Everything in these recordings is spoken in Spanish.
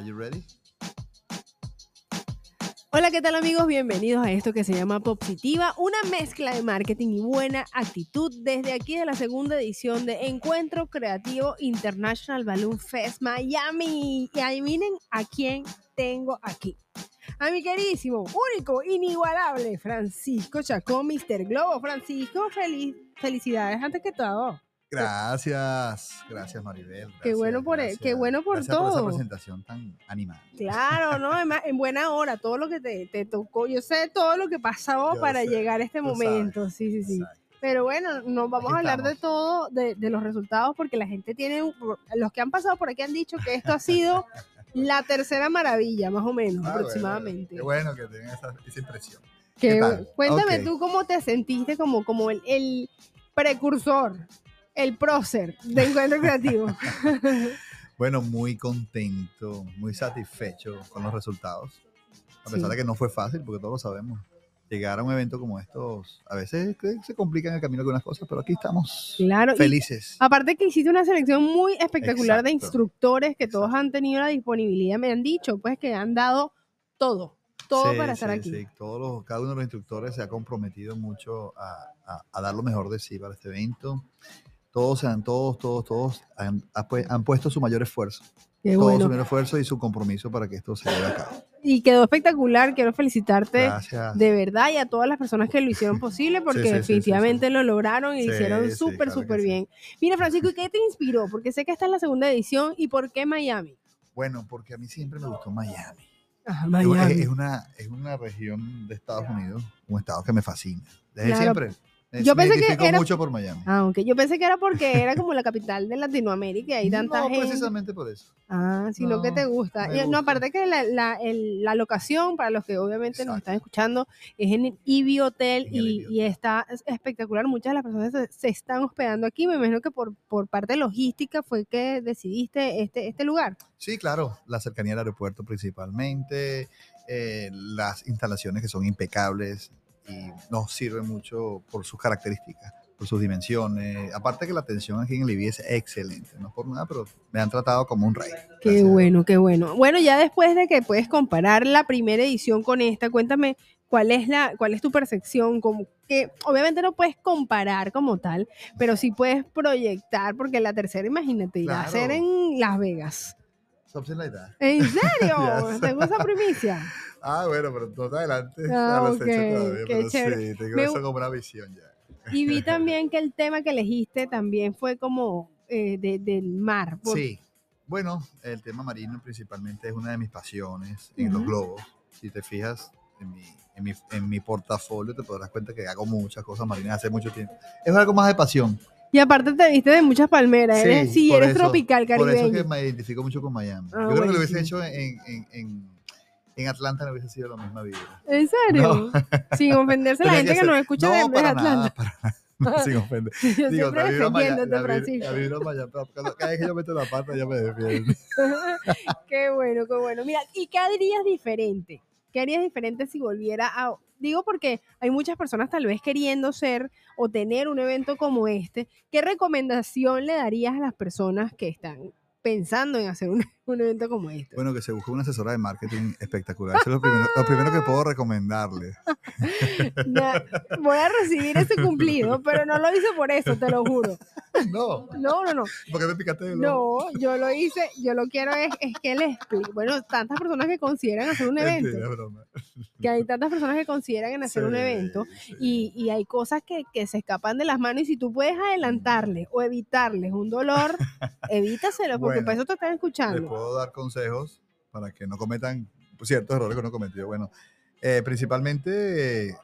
Are you ready? Hola, ¿qué tal amigos? Bienvenidos a esto que se llama Positiva, una mezcla de marketing y buena actitud desde aquí de la segunda edición de Encuentro Creativo International Balloon Fest Miami. Y adivinen a quién tengo aquí. A mi queridísimo, único, inigualable Francisco Chacón, Mr. Globo. Francisco, feliz, felicidades antes que todo. Gracias, gracias Maribel. qué bueno por, gracias, qué bueno por gracias todo. por esa presentación tan animada. Claro, ¿no? Además, en buena hora, todo lo que te, te tocó, yo sé todo lo que pasó Yo para sé, llegar a este momento, sabes, sí, sí, sí. Exacto. Pero bueno, no vamos a hablar de todo, de, de los resultados, porque la gente tiene, los que han pasado por aquí han dicho que esto ha sido la tercera maravilla, más o menos, Ah, bueno, aproximadamente. Qué bueno que tengan esa, esa impresión. Que- ¿qué tal? Cuéntame Ok. tú cómo te sentiste como, como el, el precursor, el prócer de Encuentro Creativo. Bueno, muy contento, muy satisfecho con los resultados. A pesar Sí. de que no fue fácil, porque todos lo sabemos. Llegar a un evento como estos, a veces se complican el camino algunas cosas, pero aquí estamos Claro, felices. Aparte que hiciste una selección muy espectacular de Exacto. instructores que todos Exacto. han tenido la disponibilidad, me han dicho, pues que han dado todo, todo Sí, para estar sí, aquí. sí. Todos los, cada uno de los instructores se ha comprometido mucho a, a- a dar lo mejor de sí para este evento. Todos, se han, todos, todos, todos han, han puesto su mayor esfuerzo. Qué todo su bueno. mayor esfuerzo y su compromiso para que esto se lleve a cabo. Y quedó espectacular, quiero felicitarte Gracias. de verdad y a todas las personas que lo hicieron posible porque sí, sí, sí, definitivamente lo lograron y lo hicieron súper, claro súper bien. Mira, Francisco, ¿y qué te inspiró? Porque sé que esta es la segunda edición y ¿por qué Miami? Bueno, porque a mí siempre me gustó Miami. Es- Miami. Es, una, es una región de Estados Unidos, un estado que me fascina. Desde Claro. siempre. Yo pensé que era- mucho por Miami. Ah. Yo pensé que era porque era como la capital de Latinoamérica y hay tanta no, gente. precisamente por eso. Ah, sino que No, te gusta. Y, No, gusta. aparte que la, la, el- la locación, para los que obviamente nos están escuchando, es en el Ibi Hotel En el y, Ibi Hotel. y está es- espectacular. Muchas de las personas se, se están hospedando aquí. Me imagino que por, por parte logística fue que decidiste este, este lugar. Sí, claro, la cercanía al aeropuerto principalmente, eh, las instalaciones que son impecables y nos sirven mucho por sus características, por sus dimensiones. Aparte que la atención aquí en el IBI es excelente, no por nada, pero me han tratado como un rey. Qué bueno, qué bueno. Bueno, ya después de que puedes comparar la primera edición con esta, cuéntame cuál es la, cuál es tu percepción, como que obviamente no puedes comparar como tal, pero sí puedes proyectar, porque la tercera, imagínate, irá a ser en Las Vegas. Something like that. ¿En serio? Yes. Tengo esa primicia. Ah, bueno, pero te adelante. Ah, no lo sé ok, todavía, qué pero chévere. sí, tengo Me- eso como una visión ya. Y vi también que el tema que elegiste también fue como eh, de- del mar. por- Sí. Bueno, el tema marino principalmente es una de mis pasiones en los Ujú. globos. Si te fijas en mi, en, mi, en mi portafolio, te podrás cuenta que hago muchas cosas marinas hace mucho tiempo. Es algo más de pasión. Y aparte te viste de muchas palmeras. Eres, sí, por eres eso- tropical Por eso es caribeño. que me identifico mucho con Miami. Ah, Yo creo que lo hubiese hecho en, en, en, en Atlanta, no hubiese sido la misma vida. ¿En serio? Sin ofenderse a la gente que, ser- nos escucha no, de, de Atlanta. Nada, para nada, sin ofender. Yo Digo, siempre maya- defendiéndote, la vibra- Francisco. la maya- cada vez que yo meto la pata ya me defiendo. qué bueno, qué bueno. Mira, ¿y qué harías diferente? ¿Qué harías diferente si volviera a... Digo porque hay muchas personas tal vez queriendo ser o tener un evento como este. ¿Qué recomendación le darías a las personas que están pensando en hacer un, un evento como este? Bueno, que se busque una asesora de marketing espectacular. Eso es lo primero, lo primero que puedo recomendarle. Voy a recibir ese cumplido, pero no lo hice por eso, te lo juro. No, No, no, no. porque me picaste el. No, yo lo hice, yo lo quiero es, es que les explique. Bueno, tantas personas que consideran hacer un evento, Mentira, es broma. que hay tantas personas que consideran en hacer un evento sí. y, y hay cosas que, que se escapan de las manos y si tú puedes adelantarles o evitarles un dolor, evítaselo porque Bueno, para eso te están escuchando. Puedo dar consejos para que no cometan ciertos errores que uno ha cometido. Bueno, eh, principalmente, eh,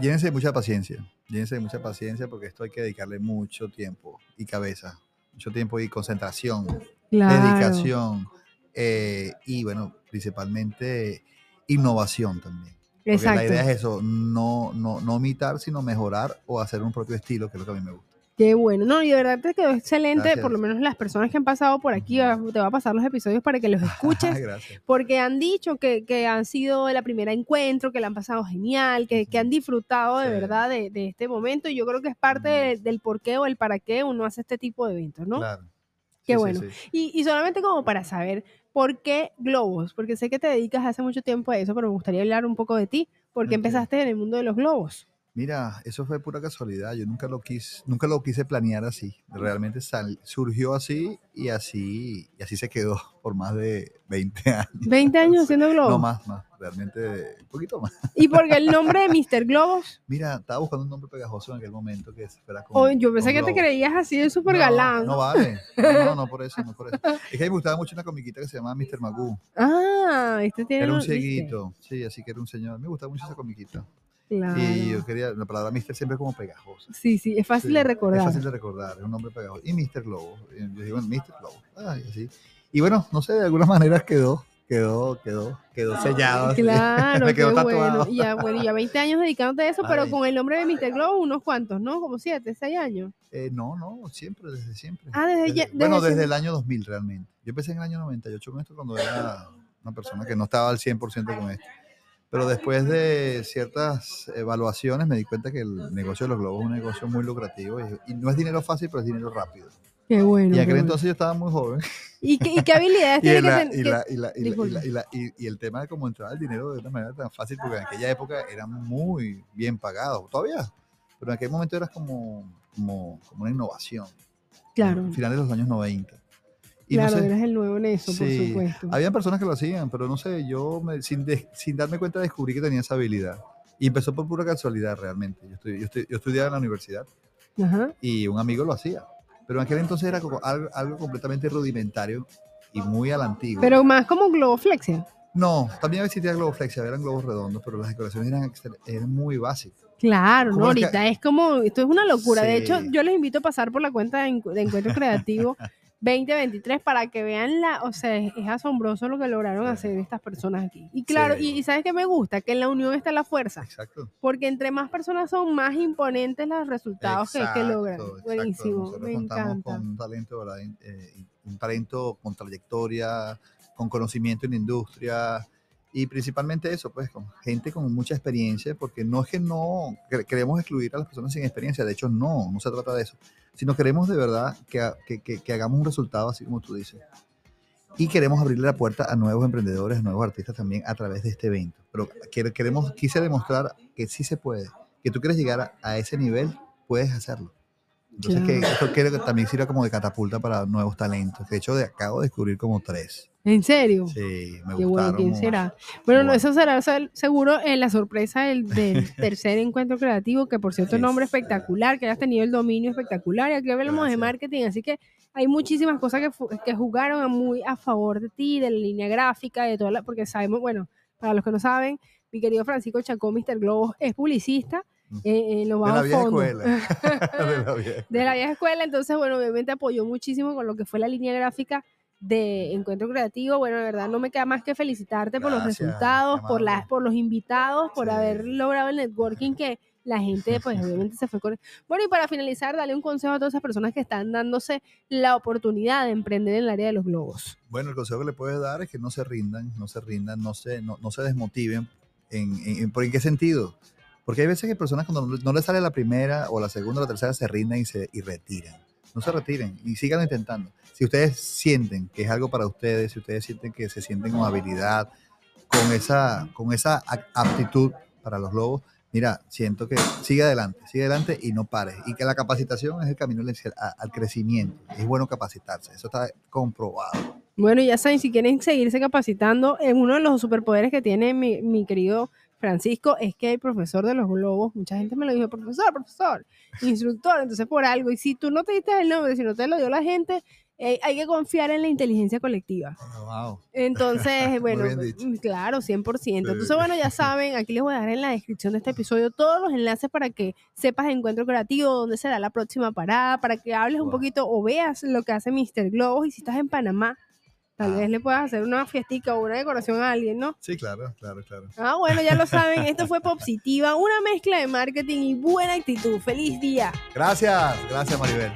llénense de mucha paciencia. Llénense de mucha paciencia porque esto hay que dedicarle mucho tiempo y cabeza. Mucho tiempo y concentración. Claro. dedicación eh, y bueno, principalmente innovación también. Porque la idea es eso, no, no, no imitar, sino mejorar o hacer un propio estilo, que es lo que a mí me gusta. Qué bueno. No, y de verdad te quedó excelente. Gracias. Por lo menos las personas que han pasado por aquí, ah, te va a pasar los episodios para que los escuches. Gracias. porque han dicho que, que han sido la primera encuentro, que la han pasado genial, que, que han disfrutado de verdad de, de este momento. Y yo creo que es parte de- del por qué o el para qué uno hace este tipo de eventos, ¿no? Claro. Qué Sí, bueno. sí. Y, y solamente como para saber, ¿por qué globos? Porque sé que te dedicas hace mucho tiempo a eso, pero me gustaría hablar un poco de ti. ¿Por qué Ok. empezaste en el mundo de los globos? Mira, eso fue pura casualidad. Yo nunca lo quise, nunca lo quise planear así. Realmente sal- surgió así y así y así se quedó por más de 20 años. 20 años haciendo globos. No más, más, realmente un poquito más. ¿Y por qué el nombre de Mr. Globos? Mira, estaba buscando un nombre pegajoso en aquel momento que fuera con Oh, yo pensé que te creías así de súper No, galán. No vale. No, no, no, por eso, no por eso. Es que a mí me gustaba mucho una comiquita que se llamaba Mr. Magoo. Ah, este tiene. Era un ¿viste? cieguito, sí, así que era un señor. Me gustaba mucho esa comiquita. Claro. Y yo quería, la palabra Mr. siempre es como pegajosa. Sí, sí, es fácil Sí, de recordar. Es fácil de recordar, es un nombre pegajoso. Y Mr. Globo. y Yo digo, bueno, Mr. Globo. Ah, y así. Y bueno, no sé, de alguna manera quedó, quedó, quedó, quedó sellado. Claro, Me quedó qué tatuado. bueno. Y ya, bueno, ya 20 años dedicándote a eso, pero Ay. con el nombre de Mr. Globo, unos cuantos, ¿no? Como 7, 6 años. Eh, no, no, siempre, desde siempre. Ah, desde ya- bueno, desde desde siempre. el año 2000 realmente. Yo empecé en el año 98 con esto cuando era una persona que no estaba al 100% con esto. Pero después de ciertas evaluaciones me di cuenta que el negocio de los globos es un negocio muy lucrativo y, y no es dinero fácil, pero es dinero rápido. Qué bueno. Y aquel entonces yo estaba muy joven. ¿Y qué, y qué habilidades Y, el- tema de cómo entrar el dinero de una manera tan fácil, porque en aquella época era muy bien pagado, todavía, pero en aquel momento era como, como, como una innovación. Claro, Finales de los años 90. Y claro, no sé, eres el nuevo en eso, por Sí, supuesto. había personas que lo hacían, pero no sé, yo me- sin, de- sin darme cuenta descubrí que tenía esa habilidad. Y empezó por pura casualidad realmente. Yo, yo, yo estudiaba en la universidad Ajá. y un amigo lo hacía. Pero en aquel entonces era como algo, algo completamente rudimentario y muy a la antigua. Pero más como globoflexia. No, también existía globoflexia, eran globos redondos, pero las decoraciones eran, eran muy básicas. Claro, ¿no? ¿Cómo es que- Ahorita es como, esto es una locura. De hecho, Sí. yo les invito a pasar por la cuenta de, de Encuentro Creativo 2023 para que vean la, o sea, es, es asombroso lo que lograron Sí. hacer estas personas aquí. Y claro, Sí. y, y ¿sabes qué me gusta? Que en la unión está la fuerza. Exacto. Porque entre más personas son, más imponentes los resultados que, que Exacto, logran. exacto. Buenísimo, Nosotros me encanta. con un talento, eh, un talento con trayectoria, con conocimiento en la industria y principalmente eso, pues con gente con mucha experiencia, porque no es que no que- queremos excluir a las personas sin experiencia, de hecho no, no se trata de eso, sino queremos de verdad que, que- que- que hagamos un resultado así como tú dices. Y queremos abrirle la puerta a nuevos emprendedores, a nuevos artistas también a través de este evento. Pero quere- queremos, quise demostrar que sí se puede, que tú quieres llegar a ese nivel, puedes hacerlo. Entonces, que Claro. esto quiero que también sirva como de catapulta para nuevos talentos. De hecho, de, acabo de descubrir como tres. ¿En serio? Sí, me Qué bueno. ¿quién será? Bueno, no, Bueno. eso será se- seguro en la sorpresa del, del tercer encuentro creativo, que por cierto, nombre Esa. espectacular, que hayas tenido el dominio espectacular. Y aquí hablamos de marketing, así que hay muchísimas cosas que, que jugaron a muy a favor de ti, de la línea gráfica, de toda la, porque sabemos, bueno, para los que no saben, mi querido Francisco Chacó, Mr. Globos, es publicista. Eh, eh, lo De la vieja fondo. escuela. de la vieja de la vieja escuela, entonces, bueno, obviamente apoyó muchísimo con lo que fue la línea gráfica de Encuentro Creativo. Bueno, de verdad, no me queda más que felicitarte por los Gracias, resultados, por, las por los invitados, por Sí. haber logrado el networking que la gente, pues, obviamente se fue con... Bueno, y para finalizar, dale un consejo a todas esas personas que están dándose la oportunidad de emprender en el área de los globos. Bueno, el consejo que le puedes dar es que no se rindan, no se rindan, no se, no, no se desmotiven. ¿En, en, en- ¿Por en qué sentido? Porque hay veces que personas cuando no, les sale la primera o la segunda o la tercera se rinden y se y retiran. No se retiren y sigan intentando. Si ustedes sienten que es algo para ustedes, si ustedes sienten que se sienten con habilidad, con esa, con esa aptitud para los globos, mira, siento que sigue adelante, sigue adelante y no pares. Y que la capacitación es el camino al, crecimiento. Es bueno capacitarse, eso está comprobado. Bueno, ya saben, si quieren seguirse capacitando, en uno de los superpoderes que tiene mi, mi querido Francisco es que el profesor de los globos, mucha gente me lo dijo, profesor, profesor, instructor, entonces por algo, y si tú no te diste el nombre, si no te lo dio la gente, eh, hay que confiar en la inteligencia colectiva. Wow. Entonces, bueno, mm, claro, 100%. Sí. Entonces, bueno, ya saben, aquí les voy a dejar en la descripción de este episodio todos los enlaces para que sepas Encuentro Creativo, dónde será la próxima parada, para que hables un poquito o veas lo que hace Mr. Globos y si estás en Panamá, tal Ah. vez le puedas hacer una fiestica o una decoración a alguien, ¿no? Sí, claro, claro, claro. Ah, bueno, ya lo saben, esto fue Popsitiva, una mezcla de marketing y buena actitud. ¡Feliz día! Gracias, gracias Maribel.